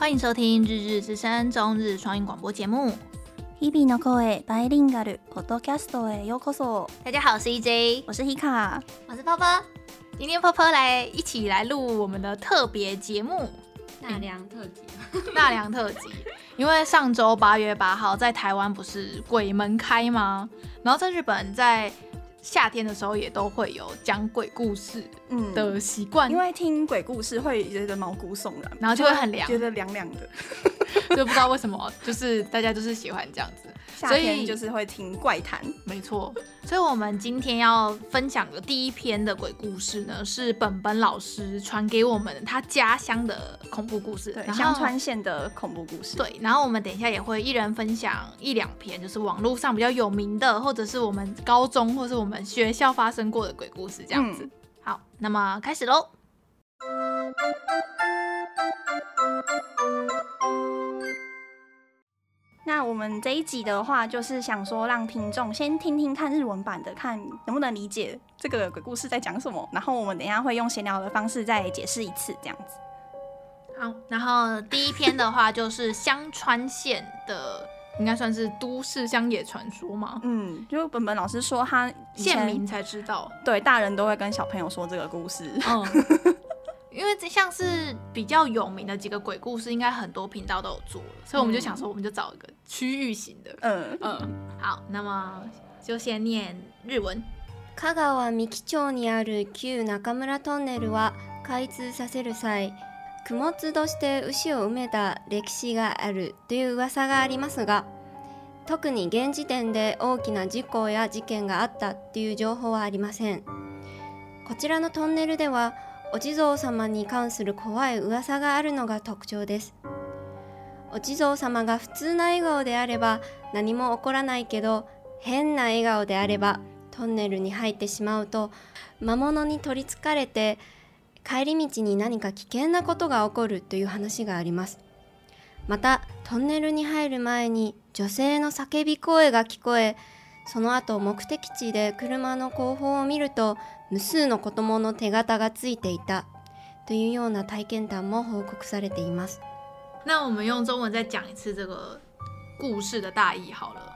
欢迎收听《日日之声》中日双语广播节目。日々の声バイリンガルポッドキャストへようこそ。大家好，我是 EJ，我是 Hika，我是泡泡。今天泡泡来一起来录我们的特别节目——纳凉特辑。纳凉特辑，因为上周八月八号在台湾不是鬼门开吗？然后在日本在。夏天的时候也都会有讲鬼故事 的习惯，因为听鬼故事会觉得毛骨悚然，然后就会很凉，觉得凉凉的，就不知道为什么，就是大家就是喜欢这样子。夏天就是会听怪谈，没错。所以，我们今天要分享的第一篇的鬼故事呢，是本本老师传给我们他家乡的恐怖故事，对，香川县的恐怖故事。对，然后我们等一下也会一人分享一两篇，就是网络上比较有名的，或者是我们高中或是我们学校发生过的鬼故事，这样子。嗯、好，那么开始喽。那我们这一集的话，就是想说让听众先听听看日文版的，看能不能理解这个鬼故事在讲什么。然后我们等一下会用闲聊的方式再解释一次，这样子。好，然后第一篇的话就是香川县的，应该算是都市乡野传说嘛。嗯，就本本老师说他县民才知道，对，大人都会跟小朋友说这个故事。嗯。因为这像是比较有名的几个鬼故事，应该很多频道都有做，所以我们就想说，我们就找一个区域型的。嗯嗯。好，那么就先念日文。香川三木町にある旧中村トンネルは开通させる际、 供物として牛を埋めた历史があるという噂がありますが、特に现时点で大きな事故や事件があったという情报はありません。こちらのトンネルでは。お地蔵様に関する怖い噂があるのが特徴です。お地蔵様が普通な笑颜であれば何も起こらないけど、変な笑颜であればトンネルに入ってしまうと魔物に取りつかれて帰り道に何か危険なことが起こるという话があります。またトンネルに入る前に女性の叫び声が闻こえ、その后目的地で车の后方を见ると无数の子供の手形がついていたというような体験谈も报告されています。那我们用中文再讲一次这个故事的大意好了。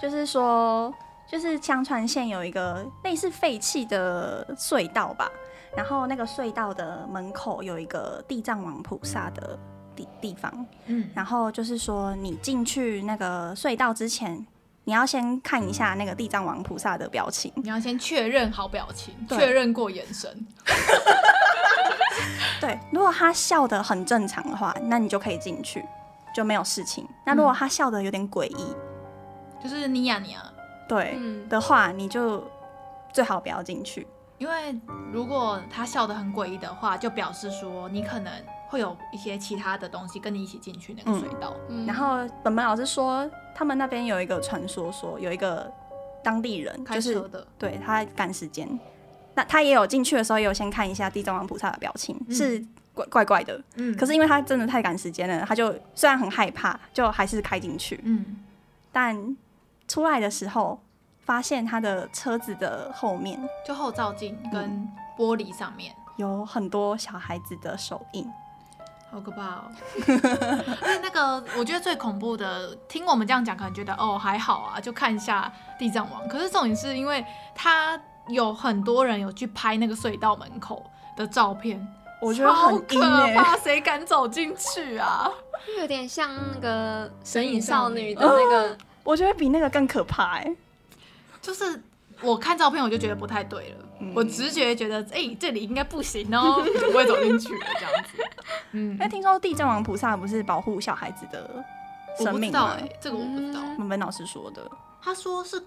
就是说，就是香川县有一个类似废弃的隧道吧，然后那个隧道的门口有一个地藏王菩萨的地地方，嗯，然后就是说你进去那个隧道之前。你要先看一下那个地藏王菩萨的表情，你要先确认好表情，确认过眼神。对，如果他笑得很正常的话，那你就可以进去，就没有事情。那如果他笑得有点诡异，就是你呀你呀，对的话，你就最好不要进去，因为如果他笑得很诡异的话，就表示说你可能。会有一些其他的东西跟你一起进去那个隧道。嗯，然后本本老师说，他们那边有一个传说，说有一个当地人就是开车的，对，他赶时间，那他也有进去的时候，也有先看一下地藏王菩萨的表情，嗯、是怪怪怪的。嗯，可是因为他真的太赶时间了，他就虽然很害怕，就还是开进去。嗯，但出来的时候，发现他的车子的后面，就后照镜跟玻璃上面、嗯、有很多小孩子的手印。好可怕哦！那个，我觉得最恐怖的，听我们这样讲，可能觉得哦还好啊，就看一下地藏王。可是重点是因为他有很多人有去拍那个隧道门口的照片，我觉得好可怕，谁敢走进去啊？有点像那个神隐少女的那个，我觉得比那个更可怕哎，就是。我看照片我就觉得不太对了，嗯、我直觉觉得哎、欸、这里应该不行哦，就不会走进去了这样子。嗯，哎听说地藏王菩萨不是保护小孩子的生命吗？哎、欸，这个我不知道。文本老师说的，他说是，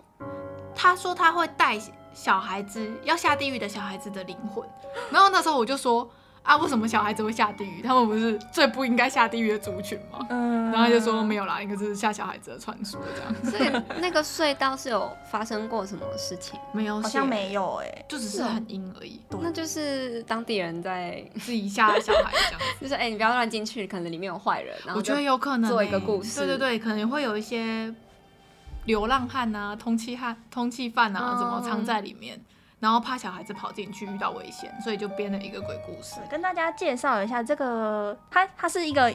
他说他会带小孩子要下地狱的小孩子的灵魂，然后那时候我就说。啊，为什么小孩子会下地狱？他们不是最不应该下地狱的族群吗？嗯，然后他就说没有啦，应该是下小孩子的传说这样以那个隧道是有发生过什么事情？没有，好像没有哎、欸，就只是很阴而已。对那就是当地人在自己吓小孩这样子，就是哎、欸，你不要乱进去，可能里面有坏人。然后我觉得有可能做一个故事，对对对，可能会有一些流浪汉啊、通缉汉、通缉犯啊，怎么藏在里面。然后怕小孩子跑进去遇到危险，所以就编了一个鬼故事。跟大家介绍一下，这个它它是一个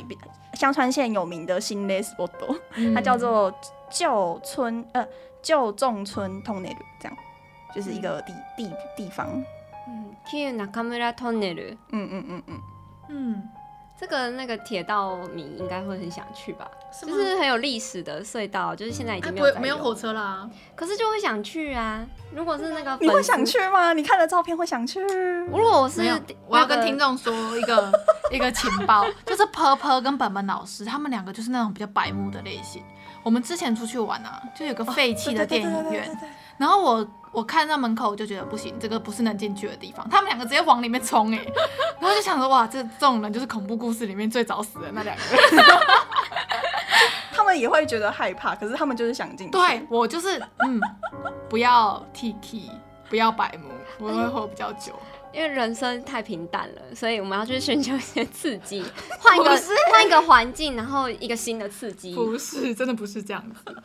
香川县有名的心霊 spot，它叫做旧村呃旧重村 tunnel，这样就是一个地地地方。嗯，旧中村。嗯嗯嗯嗯嗯。这个那个铁道迷应该会很想去吧？是就是很有历史的隧道，就是现在已经没有、欸、没有火车啦，可是就会想去啊。如果是那个，你会想去吗？你看了照片会想去？如果我是，我要跟听众说一个 一个情报，就是婆婆跟本本老师他们两个就是那种比较白目的类型。我们之前出去玩啊，就有个废弃的电影院，然后我。我看到门口我就觉得不行，这个不是能进去的地方。他们两个直接往里面冲哎，然后就想说哇，这这种人就是恐怖故事里面最早死的那两个人。他们也会觉得害怕，可是他们就是想进去。对，我就是嗯，不要 T T，不要白目，我会活比较久。因为人生太平淡了，所以我们要去寻求一些刺激，换一个换一个环境，然后一个新的刺激。不是，真的不是这样子，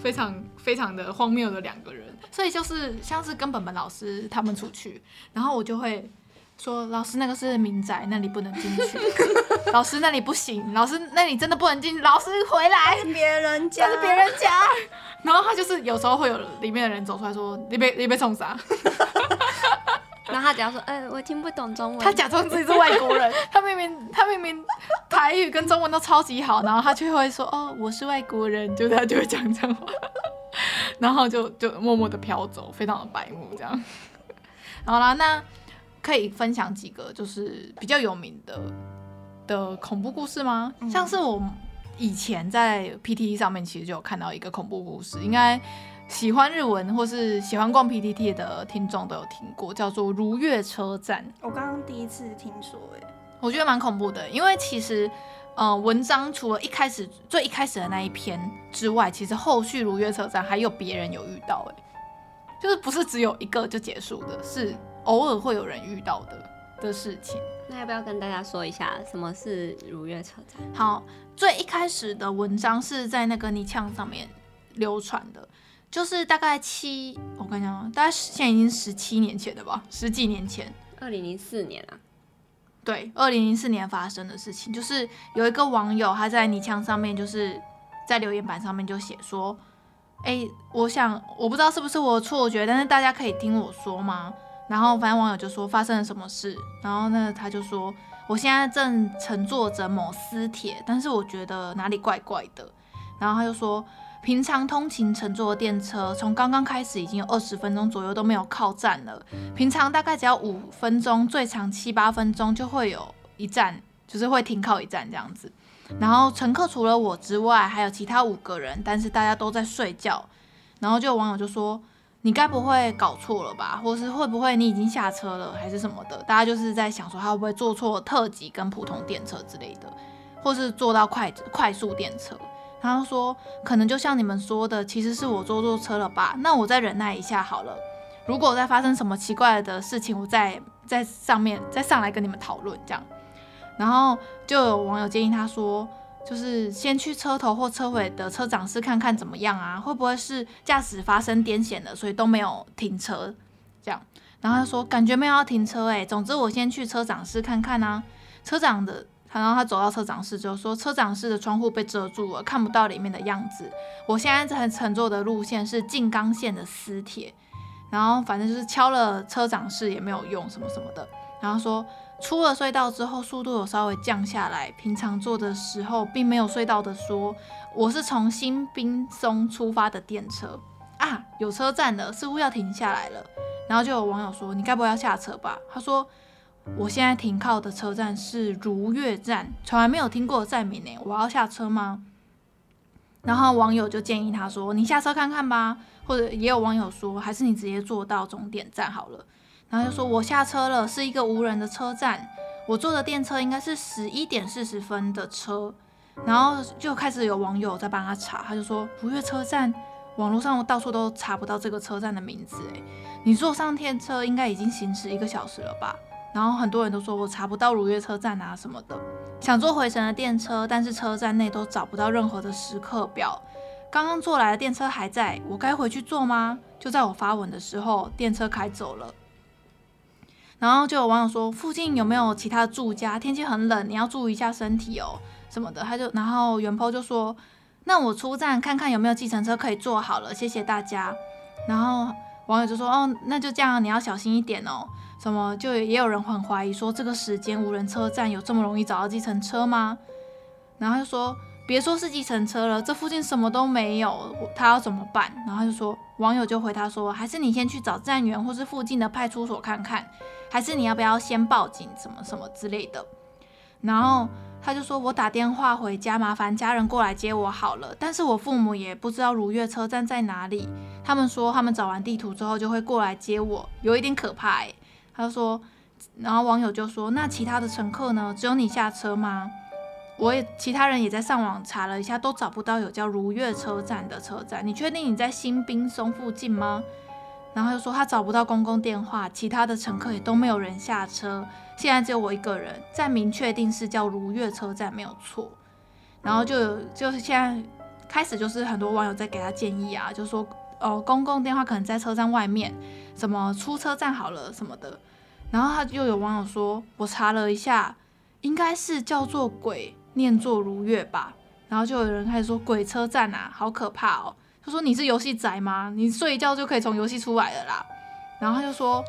非常非常的荒谬的两个人。所以就是像是跟本本老师他们出去，然后我就会说，老师那个是民宅，那里不能进去。老师那里不行，老师那里真的不能进去。老师回来，别人家，是别人家。然后他就是有时候会有里面的人走出来说，你被你被冲啥？然后他假装说，呃、欸，我听不懂中文。他假装自己是外国人，他明明他明明台语跟中文都超级好，然后他却会说，哦，我是外国人，就他就会讲这样话，然后就就默默的飘走，非常的白目这样。好啦，那可以分享几个就是比较有名的的恐怖故事吗？嗯、像是我以前在 PTT 上面其实就有看到一个恐怖故事，应该。喜欢日文或是喜欢逛 PTT 的听众都有听过，叫做如月车站。我刚刚第一次听说，哎，我觉得蛮恐怖的，因为其实，呃，文章除了一开始最一开始的那一篇之外，其实后续如月车站还有别人有遇到，哎，就是不是只有一个就结束的，是偶尔会有人遇到的的事情。那要不要跟大家说一下什么是如月车站？好，最一开始的文章是在那个泥墙上面流传的。就是大概七，我跟你讲，大概现在已经十七年前了吧，十几年前，二零零四年啊，对，二零零四年发生的事情，就是有一个网友他在泥墙上面，就是在留言板上面就写说，哎、欸，我想我不知道是不是我错觉，但是大家可以听我说吗？然后反正网友就说发生了什么事，然后呢他就说我现在正乘坐着某私铁，但是我觉得哪里怪怪的，然后他就说。平常通勤乘坐的电车，从刚刚开始已经有二十分钟左右都没有靠站了。平常大概只要五分钟，最长七八分钟就会有一站，就是会停靠一站这样子。然后乘客除了我之外，还有其他五个人，但是大家都在睡觉。然后就有网友就说：“你该不会搞错了吧？或是会不会你已经下车了，还是什么的？”大家就是在想说他会不会坐错特急跟普通电车之类的，或是坐到快快速电车。然后说，可能就像你们说的，其实是我坐错车了吧？那我再忍耐一下好了。如果再发生什么奇怪的事情，我再在上面再上来跟你们讨论这样。然后就有网友建议他说，就是先去车头或车尾的车长室看看怎么样啊？会不会是驾驶发生癫痫了，所以都没有停车这样？然后他说感觉没有要停车诶，总之我先去车长室看看啊。车长的。然后他走到车长室，就说车长室的窗户被遮住了，看不到里面的样子。我现在在乘坐的路线是静冈县的私铁，然后反正就是敲了车长室也没有用，什么什么的。然后说出了隧道之后，速度有稍微降下来，平常坐的时候并没有隧道的说。我是从新滨松出发的电车啊，有车站了，似乎要停下来了。然后就有网友说，你该不会要下车吧？他说。我现在停靠的车站是如月站，从来没有听过的站名呢。我要下车吗？然后网友就建议他说：“你下车看看吧。”或者也有网友说：“还是你直接坐到终点站好了。”然后就说：“我下车了，是一个无人的车站。我坐的电车应该是十一点四十分的车。”然后就开始有网友在帮他查，他就说：“如月车站，网络上到处都查不到这个车站的名字。哎，你坐上电车应该已经行驶一个小时了吧？”然后很多人都说我查不到如月车站啊什么的，想坐回程的电车，但是车站内都找不到任何的时刻表。刚刚坐来的电车还在，我该回去坐吗？就在我发文的时候，电车开走了。然后就有网友说，附近有没有其他住家？天气很冷，你要注意一下身体哦，什么的。他就然后原 po 就说，那我出站看看有没有计程车可以坐好了，谢谢大家。然后网友就说，哦，那就这样，你要小心一点哦。什么就也有人很怀疑说，这个时间无人车站有这么容易找到计程车吗？然后就说。别说是计程车了，这附近什么都没有，他要怎么办？然后他就说，网友就回他说，还是你先去找站员或是附近的派出所看看，还是你要不要先报警，什么什么之类的。然后他就说，我打电话回家，麻烦家人过来接我好了。但是我父母也不知道如月车站在哪里，他们说他们找完地图之后就会过来接我，有一点可怕欸。他说，然后网友就说，那其他的乘客呢？只有你下车吗？我也其他人也在上网查了一下，都找不到有叫如月车站的车站。你确定你在新滨松附近吗？然后又说他找不到公共电话，其他的乘客也都没有人下车，现在只有我一个人。站名确定是叫如月车站，没有错。然后就就是现在开始就是很多网友在给他建议啊，就说哦，公共电话可能在车站外面，什么出车站好了什么的。然后他又有网友说，我查了一下，应该是叫做鬼。念作如月吧，然后就有人开始说鬼车站啊，好可怕哦。他说你是游戏宅吗？你睡一觉就可以从游戏出来了啦。然后他就说，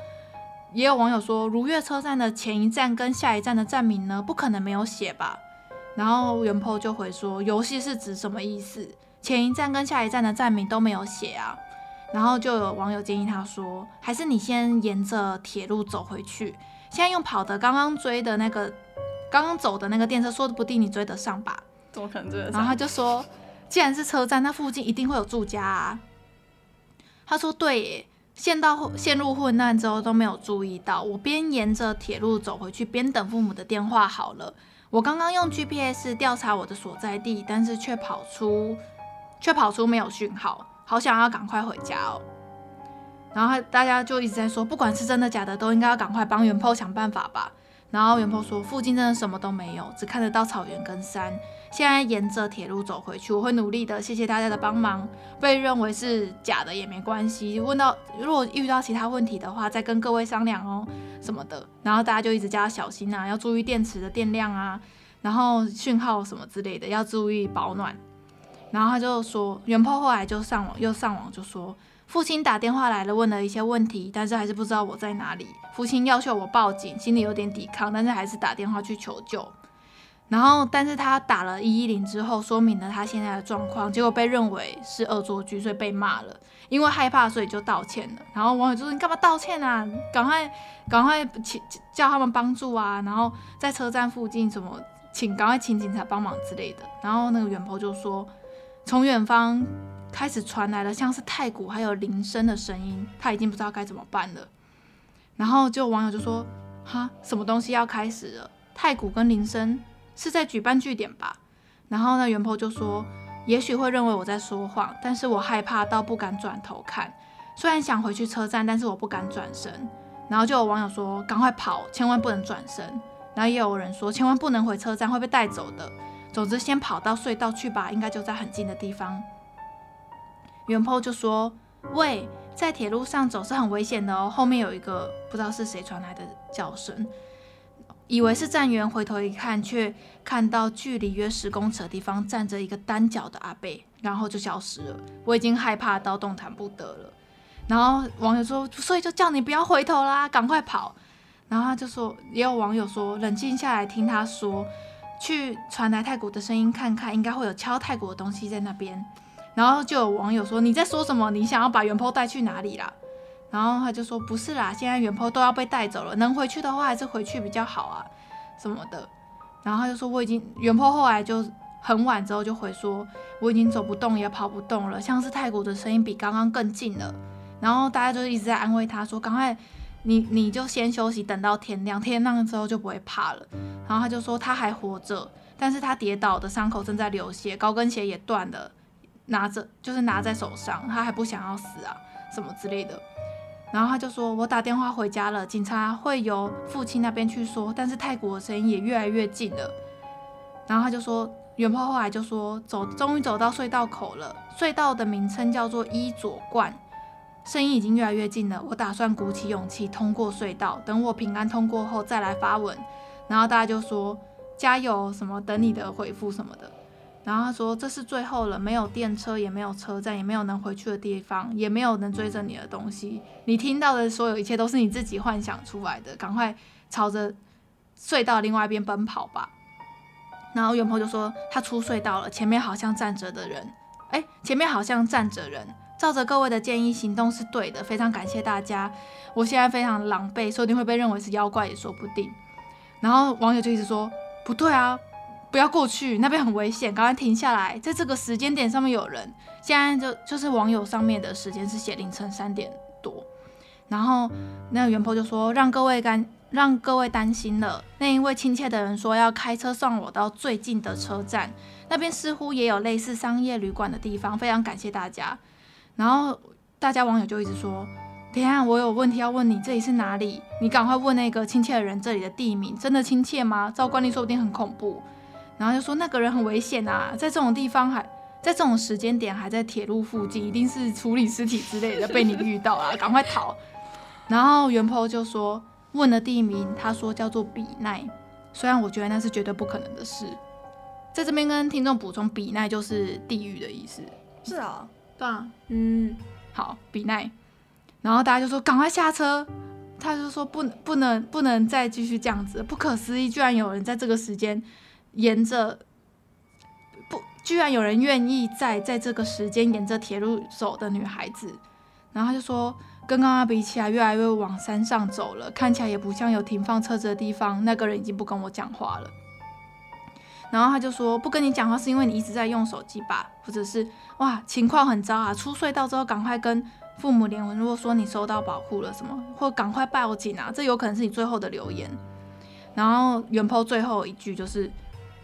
也有网友说如月车站的前一站跟下一站的站名呢，不可能没有写吧？然后原 po 就回说，游戏是指什么意思？前一站跟下一站的站名都没有写啊。然后就有网友建议他说，还是你先沿着铁路走回去，现在用跑的刚刚追的那个。刚刚走的那个电车，说不定你追得上吧？怎么可能追得上？然后他就说，既然是车站，那附近一定会有住家啊。他说对耶，陷到陷入混乱之后都没有注意到。我边沿着铁路走回去，边等父母的电话好了。我刚刚用 GPS 调查我的所在地，但是却跑出却跑出没有讯号，好想要赶快回家哦。然后大家就一直在说，不管是真的假的，都应该要赶快帮元 po 想办法吧。然后元 po 说，附近真的什么都没有，只看得到草原跟山。现在沿着铁路走回去，我会努力的。谢谢大家的帮忙。被认为是假的也没关系。问到如果遇到其他问题的话，再跟各位商量哦什么的。然后大家就一直叫他小心啊，要注意电池的电量啊，然后讯号什么之类的要注意保暖。然后他就说，原 po 后来就上网又上网就说。父亲打电话来了，问了一些问题，但是还是不知道我在哪里。父亲要求我报警，心里有点抵抗，但是还是打电话去求救。然后，但是他打了一一零之后，说明了他现在的状况，结果被认为是恶作剧，所以被骂了。因为害怕，所以就道歉了。然后网友就说：“你干嘛道歉啊？赶快，赶快请叫他们帮助啊！然后在车站附近什么，请赶快请警察帮忙之类的。”然后那个原 po 就说：“从远方。”开始传来了像是太鼓还有铃声的声音，他已经不知道该怎么办了。然后就网友就说：“哈，什么东西要开始了？太鼓跟铃声是在举办据点吧？”然后呢，元坡就说：“也许会认为我在说谎，但是我害怕到不敢转头看。虽然想回去车站，但是我不敢转身。”然后就有网友说：“赶快跑，千万不能转身。”然后也有人说：“千万不能回车站，会被带走的。”总之，先跑到隧道去吧，应该就在很近的地方。元坡就说：“喂，在铁路上走是很危险的哦，后面有一个不知道是谁传来的叫声，以为是站员，回头一看，却看到距离约十公尺的地方站着一个单脚的阿伯，然后就消失了。我已经害怕到动弹不得了。然后网友说，所以就叫你不要回头啦，赶快跑。然后他就说，也有网友说，冷静下来听他说，去传来太鼓的声音看看，应该会有敲太鼓的东西在那边。”然后就有网友说，你在说什么？你想要把原 po 带去哪里啦？然后他就说不是啦，现在原 po 都要被带走了，能回去的话还是回去比较好啊，什么的。然后他就说我已经原 po 后来就很晚之后就回说我已经走不动也跑不动了，像是泰国的声音比刚刚更近了。然后大家就一直在安慰他说赶快你你就先休息，等到天亮，天亮之后就不会怕了。然后他就说他还活着，但是他跌倒的伤口正在流血，高跟鞋也断了。拿着就是拿在手上，他还不想要死啊，什么之类的。然后他就说：“我打电话回家了，警察会由父亲那边去说，但是泰国的声音也越来越近了。”然后他就说：“原 po 后来就说走，终于走到隧道口了。隧道的名称叫做伊佐冠，声音已经越来越近了。我打算鼓起勇气通过隧道，等我平安通过后再来发文。然后大家就说加油，什么等你的回复什么的。然后他说这是最后了，没有电车，也没有车站，也没有能回去的地方，也没有能追着你的东西。你听到的所有一切都是你自己幻想出来的。赶快朝着隧道另外一边奔跑吧。然后元鹏就说他出隧道了，前面好像站着的人，哎，前面好像站着人。照着各位的建议行动是对的，非常感谢大家。我现在非常狼狈，说不定会被认为是妖怪也说不定。然后网友就一直说不对啊，不要过去，那边很危险，赶快停下来。在这个时间点上面有人，现在就就是网友上面的时间是写凌晨三点多。然后那个元坡就说让各位担让各位担心了。那一位亲切的人说要开车送我到最近的车站，那边似乎也有类似商业旅馆的地方。非常感谢大家。然后大家网友就一直说：“等下我有问题要问你，这里是哪里？你赶快问那个亲切的人，这里的地名真的亲切吗？照惯例说不定很恐怖。”然后就说那个人很危险啊，在这种地方还在这种时间点还在铁路附近，一定是处理尸体之类的 被你遇到啊，赶快逃。然后原 po 就说问了地名，他说叫做比奈，虽然我觉得那是绝对不可能的事。在这边跟听众补充，比奈就是地狱的意思。是啊。对啊，嗯，好，比奈，然后大家就说赶快下车，他就说不能不能不能再继续这样子，不可思议，居然有人在这个时间沿着不，居然有人愿意在在这个时间沿着铁路走的女孩子，然后他就说跟刚刚比起来，越来越往山上走了，看起来也不像有停放车子的地方，那个人已经不跟我讲话了。然后他就说不跟你讲话是因为你一直在用手机吧，或者是哇情况很糟啊，出隧道之后赶快跟父母联络，如果说你收到保护了什么，或赶快报警啊，这有可能是你最后的留言。然后原 po 最后一句就是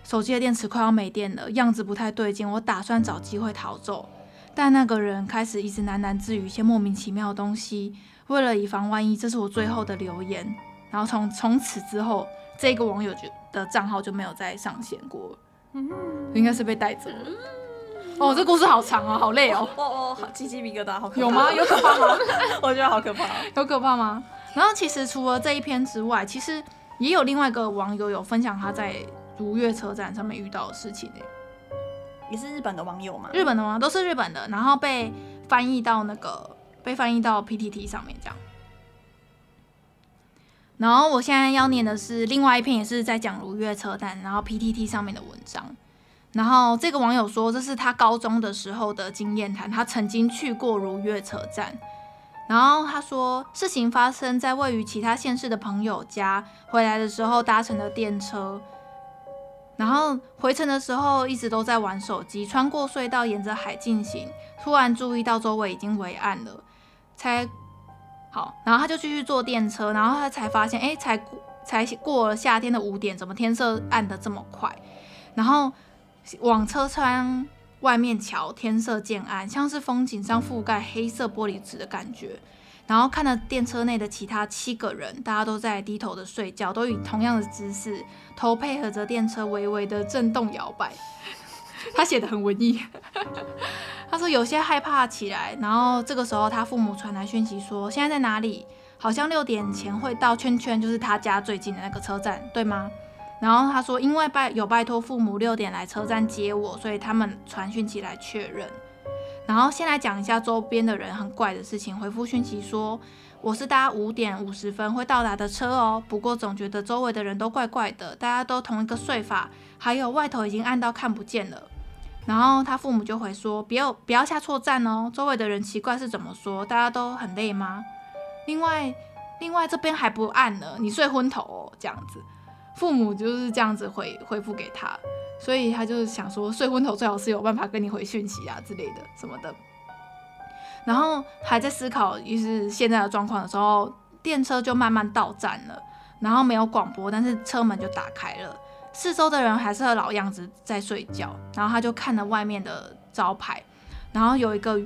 手机的电池快要没电了，样子不太对劲，我打算找机会逃走，但那个人开始一直喃喃自语一些莫名其妙的东西，为了以防万一，这是我最后的留言。然后从从此之后，这个网友就。的账号就没有再上线过，嗯，应该是被带走了。哦，这故事好长啊，好累哦。哦哦，好鸡鸡皮疙瘩，好可怕。有吗？有可怕吗？我觉得好可怕，有可怕吗？然后其实除了这一篇之外，其实也有另外一个网友有分享他在如月车站上面遇到的事情呢。也是日本的网友吗？日本的吗？都是日本的，然后被翻译到那个被翻译到 PTT 上面这样。然后我现在要念的是另外一篇，也是在讲如月车站，然后 PTT 上面的文章。然后这个网友说，这是他高中的时候的经验谈，他曾经去过如月车站。然后他说，事情发生在位于其他县市的朋友家，回来的时候搭乘的电车，然后回程的时候一直都在玩手机，穿过隧道，沿着海进行，突然注意到周围已经微暗了，才。好，然后他就继续坐电车，然后他才发现，哎，才才过了夏天的五点，怎么天色暗得这么快？然后往车窗外面瞧，天色渐暗，像是风景上覆盖黑色玻璃纸的感觉。然后看了电车内的其他七个人，大家都在低头的睡觉，都以同样的姿势，头配合着电车微微的震动摇摆。他写的很文艺。他说有些害怕起来，然后这个时候他父母传来讯息说现在在哪里？好像六点前会到圈圈，就是他家最近的那个车站，对吗？然后他说因为拜有拜托父母六点来车站接我，所以他们传讯息来确认。然后先来讲一下周边的人很怪的事情，回复讯息说我是搭五点五十分会到达的车哦，不过总觉得周围的人都怪怪的，大家都同一个睡法，还有外头已经暗到看不见了。然后他父母就会说：“不要不要下错站哦，周围的人奇怪是怎么说？大家都很累吗？另外，另外这边还不暗呢，你睡昏头哦，这样子。父母就是这样子回回复给他，所以他就是想说睡昏头最好是有办法跟你回讯息啊之类的什么的。然后还在思考就是现在的状况的时候，电车就慢慢到站了，然后没有广播，但是车门就打开了。”四周的人还是老样子在睡觉，然后他就看了外面的招牌，然后有一个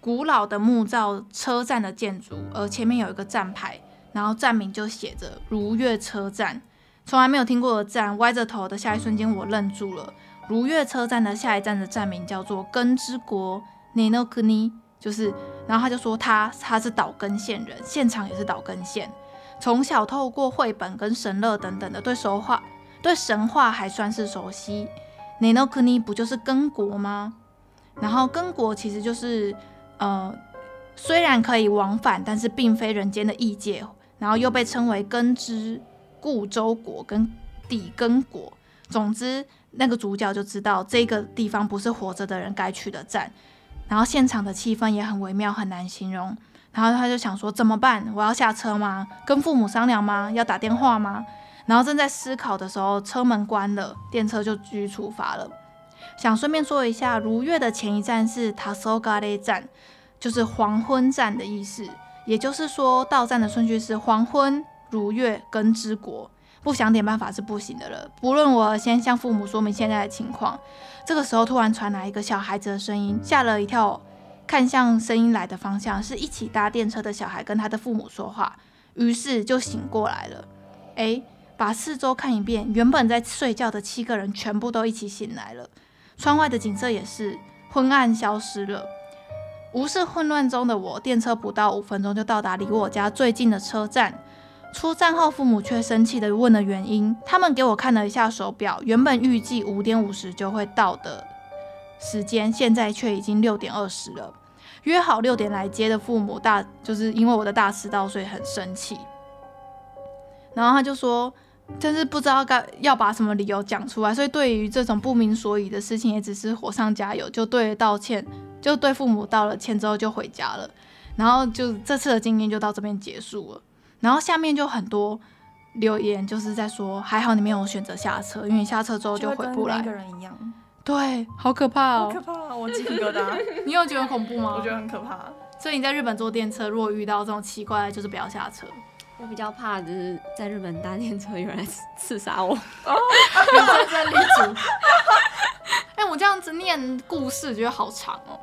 古老的木造车站的建筑，而前面有一个站牌，然后站名就写着如月车站，从来没有听过的站。歪着头的下一瞬间，我愣住了。如月车站的下一站的站名叫做根之国 Nenokuni，就是然后他就说他他是岛根县人，现场也是岛根县，从小透过绘本跟神乐等等的对神话对神话还算是熟悉。奈の国不就是根国吗？然后根国其实就是呃虽然可以往返，但是并非人间的异界，然后又被称为根之固州国跟底根国。总之，那个主角就知道这个地方不是活着的人该去的站。然后现场的气氛也很微妙，很难形容。然后他就想说怎么办？我要下车吗？跟父母商量吗？要打电话吗？然后正在思考的时候，车门关了，电车就继续出发了。想顺便说一下，如月的前一站是塔索嘎雷站，就是黄昏站的意思。也就是说，到站的顺序是黄昏、如月、根之国。不想点办法是不行的了。不论我先向父母说明现在的情况，这个时候突然传来一个小孩子的声音，吓了一跳。看向声音来的方向，是一起搭电车的小孩跟他的父母说话，于是就醒过来了。诶，把四周看一遍，原本在睡觉的七个人全部都一起醒来了。窗外的景色也是昏暗消失了。无视混乱中的我，电车不到五分钟就到达离我家最近的车站。出站后，父母却生气地问了原因。他们给我看了一下手表，原本预计五点五十就会到的时间，现在却已经六点二十了。约好六点来接的父母大，就是因为我的大迟到，所以很生气。然后他就说，真是不知道该要把什么理由讲出来，所以对于这种不明所以的事情，也只是火上加油，就对道歉，就对父母道了歉之后就回家了。然后就这次的经验就到这边结束了。然后下面就很多留言，就是在说还好你没有选择下车，因为你下车之后就回不来。跟个人一样，对，好可怕哦，好可怕，我鸡皮疙瘩。你有觉得恐怖吗？我觉得很可怕。所以你在日本坐电车，如果遇到这种奇怪的，就是不要下车。我比较怕就是在日本搭电车有人刺杀我。哦，认真立足。哎，我这样子念故事觉得好长哦。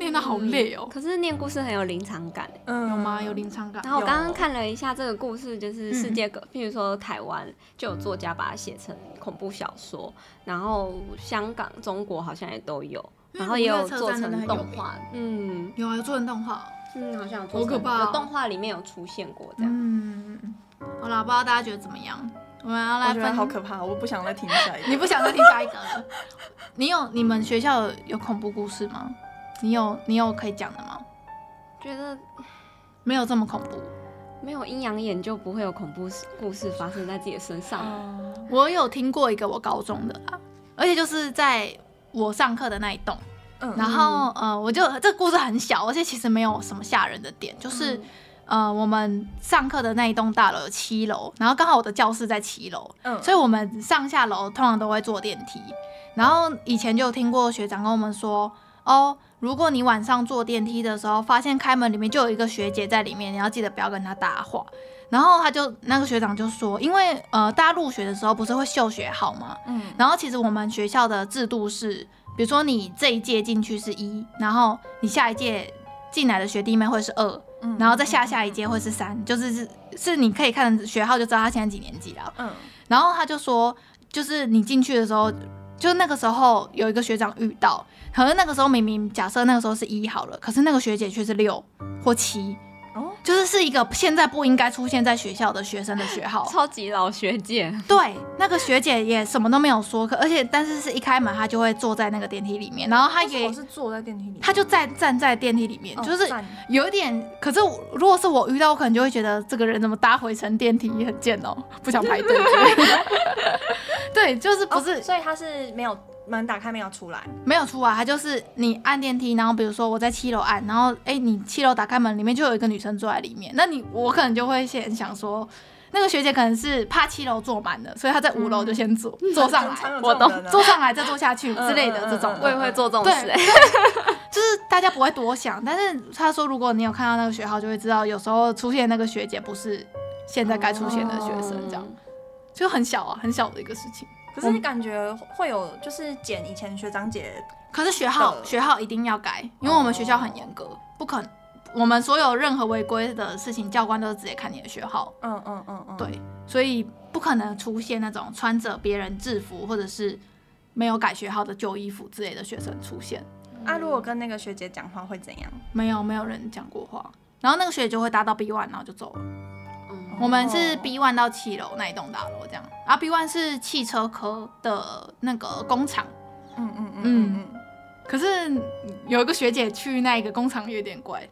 念得好累哦、嗯，可是念故事很有临场感，嗯，有吗？有临场感。然后我刚刚看了一下这个故事，就是世界各，譬如说台湾就有作家把它写成恐怖小说，然后香港、中国好像也都有，然后也有做成动画，嗯，有啊，有做成动画，嗯，好像有做成，好可怕，有动画里面有出现过这样。嗯，好啦，不知道大家觉得怎么样？我们要来分，好可怕，我不想再听下一个。你不想再听下一个了？你有你们学校有恐怖故事吗？你有你有可以讲的吗？觉得没有这么恐怖，没有阴阳眼就不会有恐怖故事发生在自己的身上。嗯、我有听过一个我高中的啦，而且就是在我上课的那一栋。嗯，然后呃，我就这个故事很小，而且其实没有什么吓人的点，就是、嗯、呃，我们上课的那一栋大楼有七楼，然后刚好我的教室在七楼，嗯，所以我们上下楼通常都会坐电梯。然后以前就有听过学长跟我们说，哦。如果你晚上坐电梯的时候，发现开门里面就有一个学姐在里面，你要记得不要跟她搭话。然后他就那个学长就说，因为呃，大家入学的时候不是会秀学号吗？嗯。然后其实我们学校的制度是，比如说你这一届进去是一，然后你下一届进来的学弟妹会是二，嗯，然后再下下一届会是三，就是是是你可以看学号就知道他现在几年级了。嗯。然后他就说，就是你进去的时候，就那个时候有一个学长遇到。可是那个时候明明假设那个时候是一好了，可是那个学姐却是六或七，就是是一个现在不应该出现在学校的学生的学号，超级老学姐。对，那个学姐也什么都没有说，可而且但是是一开门她就会坐在那个电梯里面，然后她也我是坐在电梯里面，她就站站在电梯里面，哦、就是有一点。可是如果是我遇到，我可能就会觉得这个人怎么搭回程电梯很贱哦，不想排队。对，就是不是，哦、所以他是没有。门打开没有出来，没有出来，他就是你按电梯，然后比如说我在七楼按，然后哎，你七楼打开门，里面就有一个女生坐在里面，那你我可能就会先想说，那个学姐可能是怕七楼坐满了，所以她在五楼就先坐、嗯、坐上来，我懂，坐上来再坐下去之类的这种，我也会做这种事，就是大家不会多想，但是他说如果你有看到那个学号，就会知道有时候出现那个学姐不是现在该出现的学生，这样就很小啊，很小的一个事情。可是你感觉会有就是减以前学长姐，可是学号学号一定要改，因为我们学校很严格，哦、不可能，我们所有任何违规的事情，教官都是直接看你的学号。嗯嗯嗯嗯，对，所以不可能出现那种穿着别人制服或者是没有改学号的旧衣服之类的学生出现。啊，如果跟那个学姐讲话会怎样？没有，没有人讲过话。然后那个学姐就会搭到 B one，然后就走了。嗯、我们是 B one 到七楼那一栋大楼这样。然后 B one 是汽车科的那个工厂。嗯嗯嗯嗯。可是有一个学姐去那个工厂有点怪。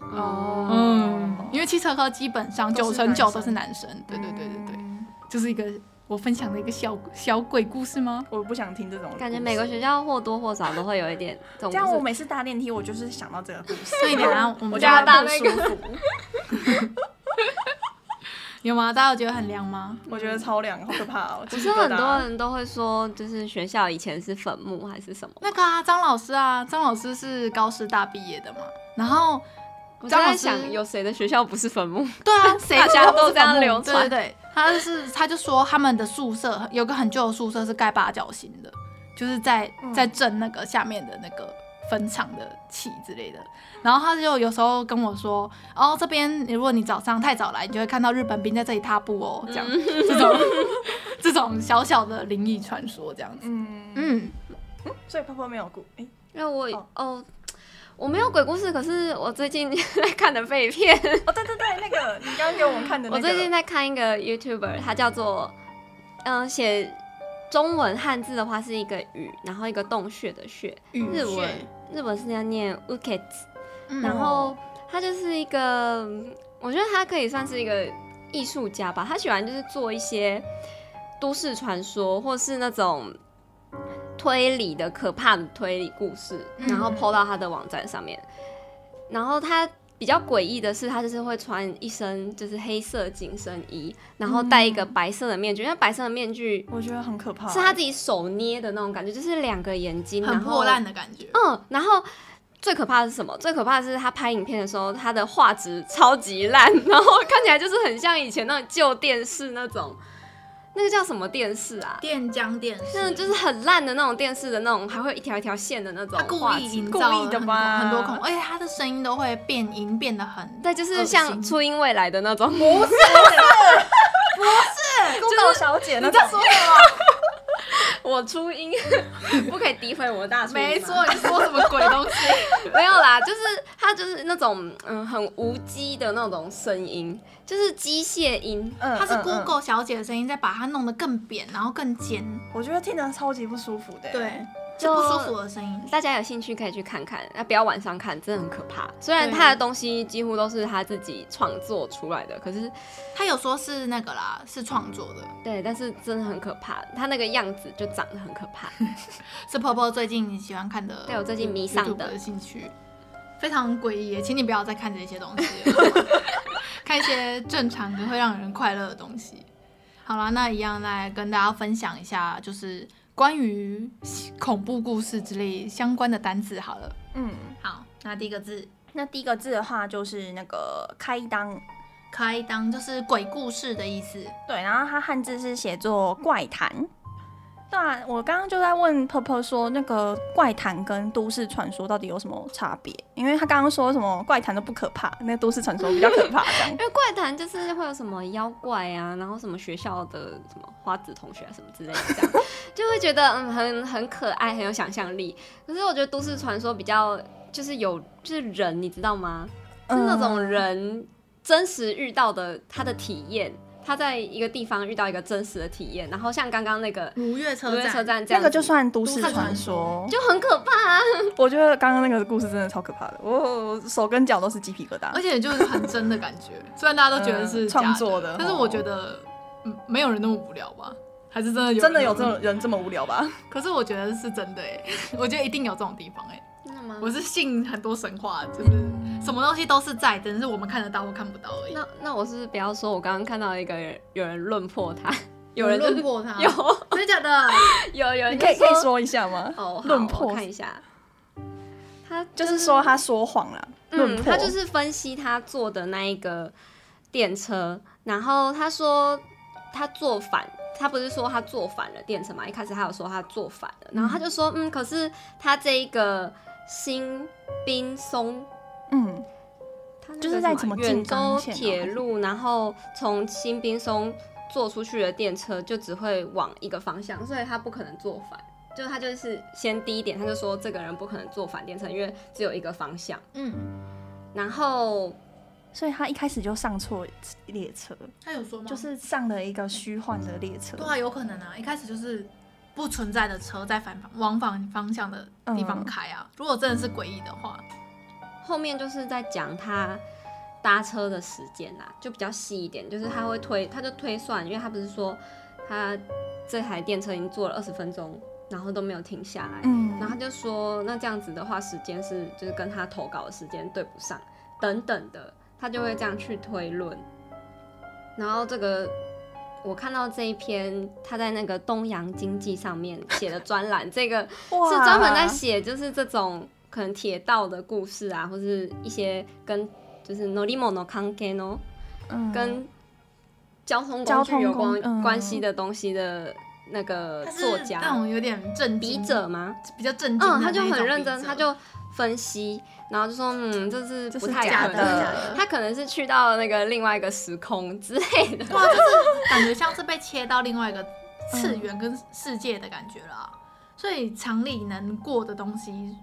哦。嗯。因为汽车科基本上九成九都是男生。对对对对对。嗯、就是一个。我分享的一个小小鬼故事吗？我不想听这种。感觉每个学校或多或少都会有一点这种。这样我每次搭电梯，我就是想到这个故事。所以等下，我们家搭那个。有吗？大家有觉得很凉吗？我觉得超凉，好可怕哦！不是很多人都会说，就是学校以前是坟墓还是什么？那个啊，张老师啊，张老师是高师大毕业的嘛。然后张老师想，有谁的学校不是坟墓？对啊，谁 家都这样流传。对对。他就是，他就说他们的宿舍有个很旧的宿舍是盖八角形的，就是在在震那个下面的那个坟场的气之类的。然后他就有时候跟我说，哦，这边如果你早上太早来，你就会看到日本兵在这里踏步哦，这样、嗯、这种 这种小小的灵异传说这样子。嗯嗯，所以泡泡没有故，哎、欸，那我哦。哦我没有鬼故事，可是我最近 在看的废片。哦，对对对，那个你刚刚给我们看的那个。我最近在看一个 YouTuber，他叫做，嗯、呃，写中文汉字的话是一个雨，然后一个洞穴的穴。日文日文是要念 uket，然后他就是一个，我觉得他可以算是一个艺术家吧。他喜欢就是做一些都市传说，或是那种。推理的可怕的推理故事，然后 PO 到他的网站上面。嗯、然后他比较诡异的是，他就是会穿一身就是黑色紧身衣，然后戴一个白色的面具。因为白色的面具我觉得很可怕，是他自己手捏的那种感觉，就是两个眼睛很破烂的感觉。嗯，然后最可怕的是什么？最可怕的是他拍影片的时候，他的画质超级烂，然后看起来就是很像以前那种旧电视那种。那个叫什么电视啊？电浆电视，那就是很烂的那种电视的那种，还会一条一条线的那种。他故意营造的吧？很多孔，而且他的声音都会变音，变得很。对，就是像初音未来的那种。不是，不是，孤岛 小姐，你在说什么？我初音，不可以诋毁我的大初音。没错，你说什么鬼东西？没有啦，就是它就是那种嗯很无机的那种声音，就是机械音。嗯，它是 Google 小姐的声音，再把它弄得更扁，然后更尖。我觉得听着超级不舒服的。对。就不舒服的声音，大家有兴趣可以去看看，那不要晚上看，真的很可怕。虽然他的东西几乎都是他自己创作出来的，可是他有说是那个啦，是创作的。对，但是真的很可怕，他那个样子就长得很可怕。是婆婆最近喜欢看的，对我最近迷上的兴趣，非常诡异，请你不要再看这些东西了，看一些正常的会让人快乐的东西。好了，那一样来跟大家分享一下，就是。关于恐怖故事之类相关的单词，好了，嗯，好，那第一个字，那第一个字的话就是那个开裆，开裆就是鬼故事的意思，对，然后它汉字是写作怪谈。对啊，我刚刚就在问婆婆说，那个怪谈跟都市传说到底有什么差别？因为他刚刚说什么怪谈都不可怕，那个都市传说比较可怕。因为怪谈就是会有什么妖怪啊，然后什么学校的什么花子同学啊什么之类的，这样就会觉得嗯很很可爱，很有想象力。可是我觉得都市传说比较就是有就是人，你知道吗？是那种人真实遇到的他的体验。他在一个地方遇到一个真实的体验，然后像刚刚那个如月车站，车站这样，这个就算都市传说，就很可怕啊。我觉得刚刚那个故事真的超可怕的，我手跟脚都是鸡皮疙瘩，而且就是很真的感觉。虽然大家都觉得是创、呃、作的，但是我觉得没有人那么无聊吧？还是真的有真的有这种人这么无聊吧？可是我觉得是真的哎，我觉得一定有这种地方哎。我是信很多神话，就是什么东西都是在，只是我们看得到或看不到而已。那那我是不是不要说，我刚刚看到一个人有人论破他，有人论破他，有真的假的？有 有，你可以可以说一下吗？哦，论破看一下，他就是说他说谎了。嗯，他就是分析他坐的那一个电车，然后他说他坐反，他不是说他坐反了电车嘛？一开始他有说他坐反了，然后他就说嗯，可是他这一个。新滨松，嗯，就是在什么远州铁路，然后从新滨松坐出去的电车就只会往一个方向，所以他不可能坐反。就他就是先第一点，他就说这个人不可能坐反电车，因为只有一个方向。嗯，然后所以他一开始就上错列车。他有说吗？就是上了一个虚幻的列车。对啊，有可能啊，一开始就是不存在的车在反方往反方向的地方开啊。嗯、如果真的是诡异的话，后面就是在讲他搭车的时间啦，就比较细一点，就是他会推，他就推算，因为他不是说他这台电车已经坐了二十分钟。然后都没有停下来，嗯，然后他就说，那这样子的话，时间是就是跟他投稿的时间对不上，等等的，他就会这样去推论。然后这个我看到这一篇他在那个东洋经济上面写的专栏，这个 是专门在写就是这种可能铁道的故事啊，或是一些跟就是乗り物関系の，嗯，跟交通工具有关关系的东西的。那个作家，那种有点正笔者吗？比较正经，嗯，他就很认真，他就分析，然后就说，嗯，这是不太可能。的，他可能是去到那个另外一个时空之类的，哇，就是感觉像是被切到另外一个次元跟世界的感觉了，所以常理能过的东西，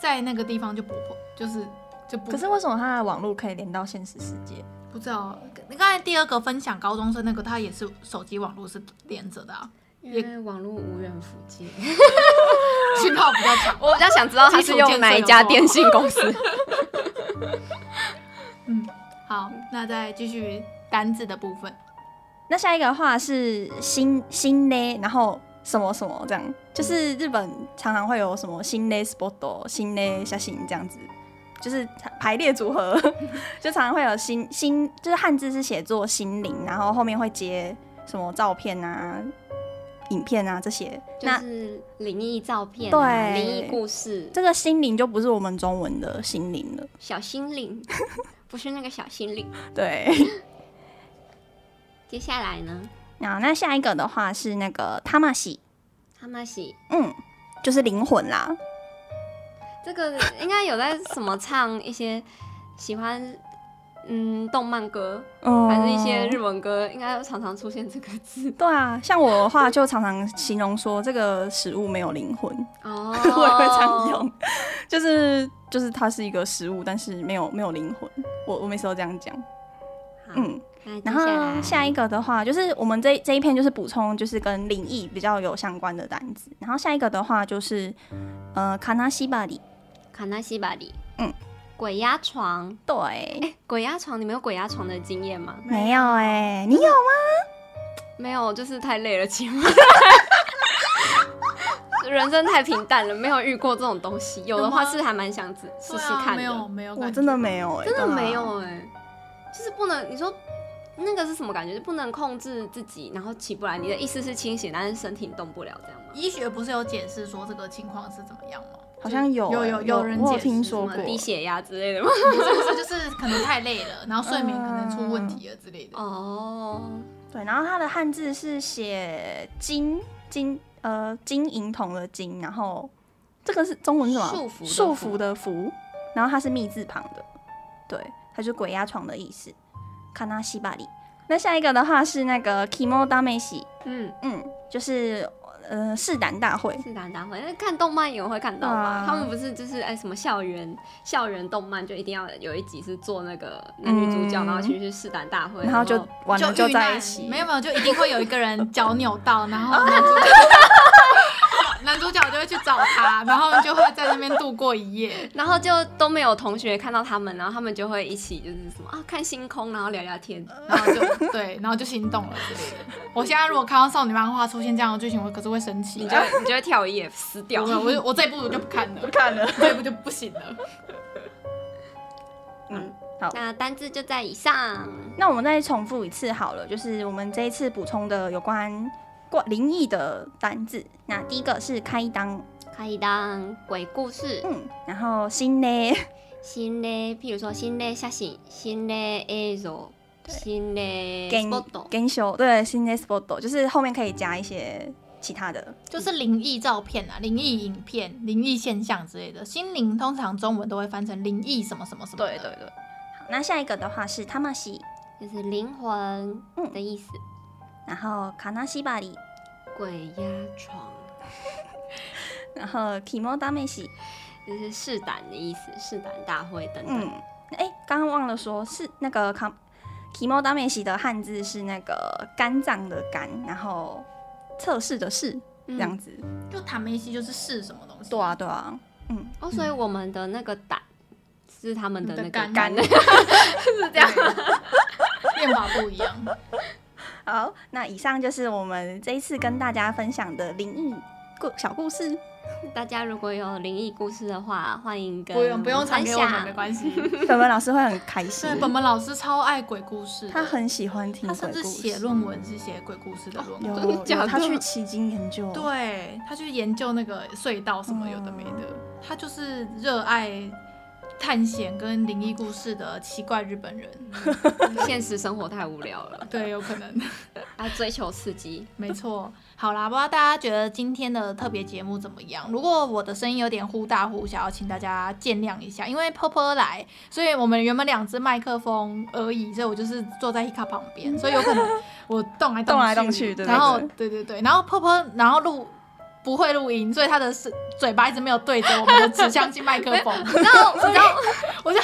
在那个地方就不会，就是就不。可是为什么他的网络可以连到现实世界？不知道，你刚才第二个分享高中生那个，他也是手机网络是连着的啊。因为网络无远弗届，讯号比较强。我比较想知道他是用哪一家电信公司。嗯，好，那再继续单字的部分。那下一个的话是新新呢，然后什么什么这样，就是日本常常会有什么新呢 spot、新呢写真这样子，就是排列组合，就常常会有新新，就是汉字是写作心灵，然后后面会接什么照片啊。影片啊，这些就是灵异照片、啊，对，灵异故事。这个心灵就不是我们中文的心灵了，小心灵，不是那个小心灵。对。接下来呢？啊，那下一个的话是那个塔玛西，塔玛西，嗯，就是灵魂啦。这个应该有在什么唱一些喜欢。嗯，动漫歌，嗯，还是一些日文歌，应该常常出现这个字。对啊，像我的话，就常常形容说这个食物没有灵魂。哦，我也会这样用，就是就是它是一个食物，但是没有没有灵魂。我我每次都这样讲。嗯，然后下一个的话，就是我们这这一篇就是补充，就是跟灵异比较有相关的单子。然后下一个的话就是呃，卡纳西巴里，卡纳西巴里，嗯。鬼压床，对，欸、鬼压床，你们有鬼压床的经验吗？没有哎、欸，你有吗？没有，就是太累了，起码。人生太平淡了，没有遇过这种东西。有的话是还蛮想试试看的。没有，没有，我真的没有哎、欸，真的没有哎、欸，就是不能。你说那个是什么感觉？就不能控制自己，然后起不来。你的意思是清醒，但是身体动不了，这样吗？医学不是有解释说这个情况是怎么样吗？好像有有有有人解听说过低血压之类的吗？不是，就是可能太累了，然后睡眠可能出问题了之类的。哦，对，然后它的汉字是写金金呃金银铜的金，然后这个是中文是什么？束缚束缚的缚，然后它是密字旁的，对，它就鬼压床的意思。卡纳西巴里。那下一个的话是那个 Kimodameshi，嗯嗯，就是。呃，试胆大会，试胆大会，那看动漫也会看到吧？他们不是就是哎、欸，什么校园校园动漫就一定要有一集是做那个男女主角，嗯、然后去去试胆大会，然后就完了就在一起，没有没有，就一定会有一个人脚扭到，然后 男主角。男主角就会去找他，然后就会在那边度过一夜，然后就都没有同学看到他们，然后他们就会一起就是什么啊看星空，然后聊聊天，然后就 对，然后就心动了之类的。我现在如果看到少女漫画出现这样的剧情，我可是会生气，你就你就会跳一页撕掉。我我我这一部我就不看了，不看了，这一部就不行了。嗯，好，那单字就在以上。那我们再重复一次好了，就是我们这一次补充的有关。灵异的单字，那第一个是开当，开当鬼故事，嗯，然后心霊，心霊，譬如说心霊写真、心霊映像、心霊 spot，现象，对，心霊 spot，就是后面可以加一些其他的，就是灵异照片啊、灵异影片、灵异现象之类的。心灵通常中文都会翻成灵异什么什么什么，对对对。好，那下一个的话是塔玛西，就是灵魂的意思。然后卡纳西巴里，鬼压床，然后 Kimo Dameshi 就是试胆的意思，试胆大会等等。嗯，哎、欸，刚刚忘了说，是那个 Kimo Dameshi 的汉字是那个肝脏的肝，然后测试的试、嗯，这样子。就塔梅西就是试什么东西？对啊，对啊。嗯，哦，所以我们的那个胆是他们的那个肝，肝 是这样，变法不一样。好，那以上就是我们这一次跟大家分享的灵异故小故事。大家如果有灵异故事的话，欢迎跟不用不用传给我们没关系，本本老师会很开心。对，本本老师超爱鬼故事，他很喜欢听鬼故事。他甚至写论文是写鬼故事的论文，哦、有，有他去奇经研究，对他去研究那个隧道什么有的没的，嗯、他就是热爱。探险跟灵异故事的奇怪日本人，现实生活太无聊了。对，有可能。他追求刺激，没错。好啦，不知道大家觉得今天的特别节目怎么样？如果我的声音有点忽大忽小，请大家见谅一下，因为波波来，所以我们原本两只麦克风而已，所以我就是坐在 Hika 旁边，所以有可能我动来动去，动来动去，对，然后对对对，然后波波，然后录。不会录音，所以他的嘴巴一直没有对着 我们的指向性麦克风。然后，然后 我就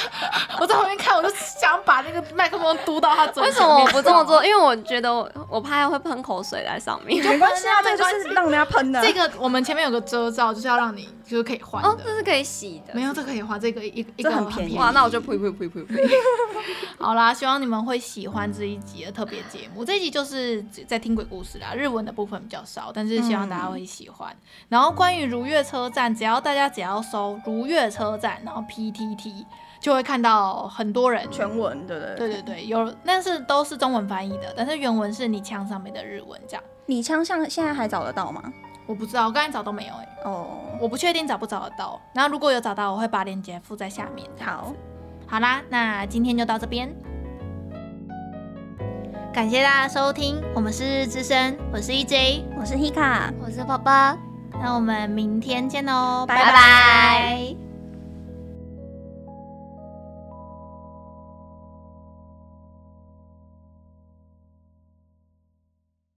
我在旁边看，我就想把那个麦克风嘟到他嘴。为什么我不这么做？因为我觉得我我怕会喷口水在上面。没关系啊，这个就是让人家喷的。这个我们前面有个遮罩，就是要让你就是可以换的。哦，这是可以洗的。没有，这可以换。这个一一个很便宜。哇，那我就呸呸呸呸呸。好啦，希望你们会喜欢这一集的特别节目。这一集就是在听鬼故事啦，日文的部分比较少，但是希望大家会喜欢。嗯、然后关于如月车站，只要大家只要搜如月车站，然后 PTT 就会看到很多人全文，对对对对对，有，但是都是中文翻译的，但是原文是你枪上面的日文这样。你枪上现在还找得到吗？我不知道，我刚才找都没有哎、欸。哦，我不确定找不找得到。然后如果有找到，我会把链接附在下面。好，好啦，那今天就到这边。感谢大家收听，我们是日之声，我是 EJ，我是 Hika，我是宝宝。那我们明天见喽，拜拜。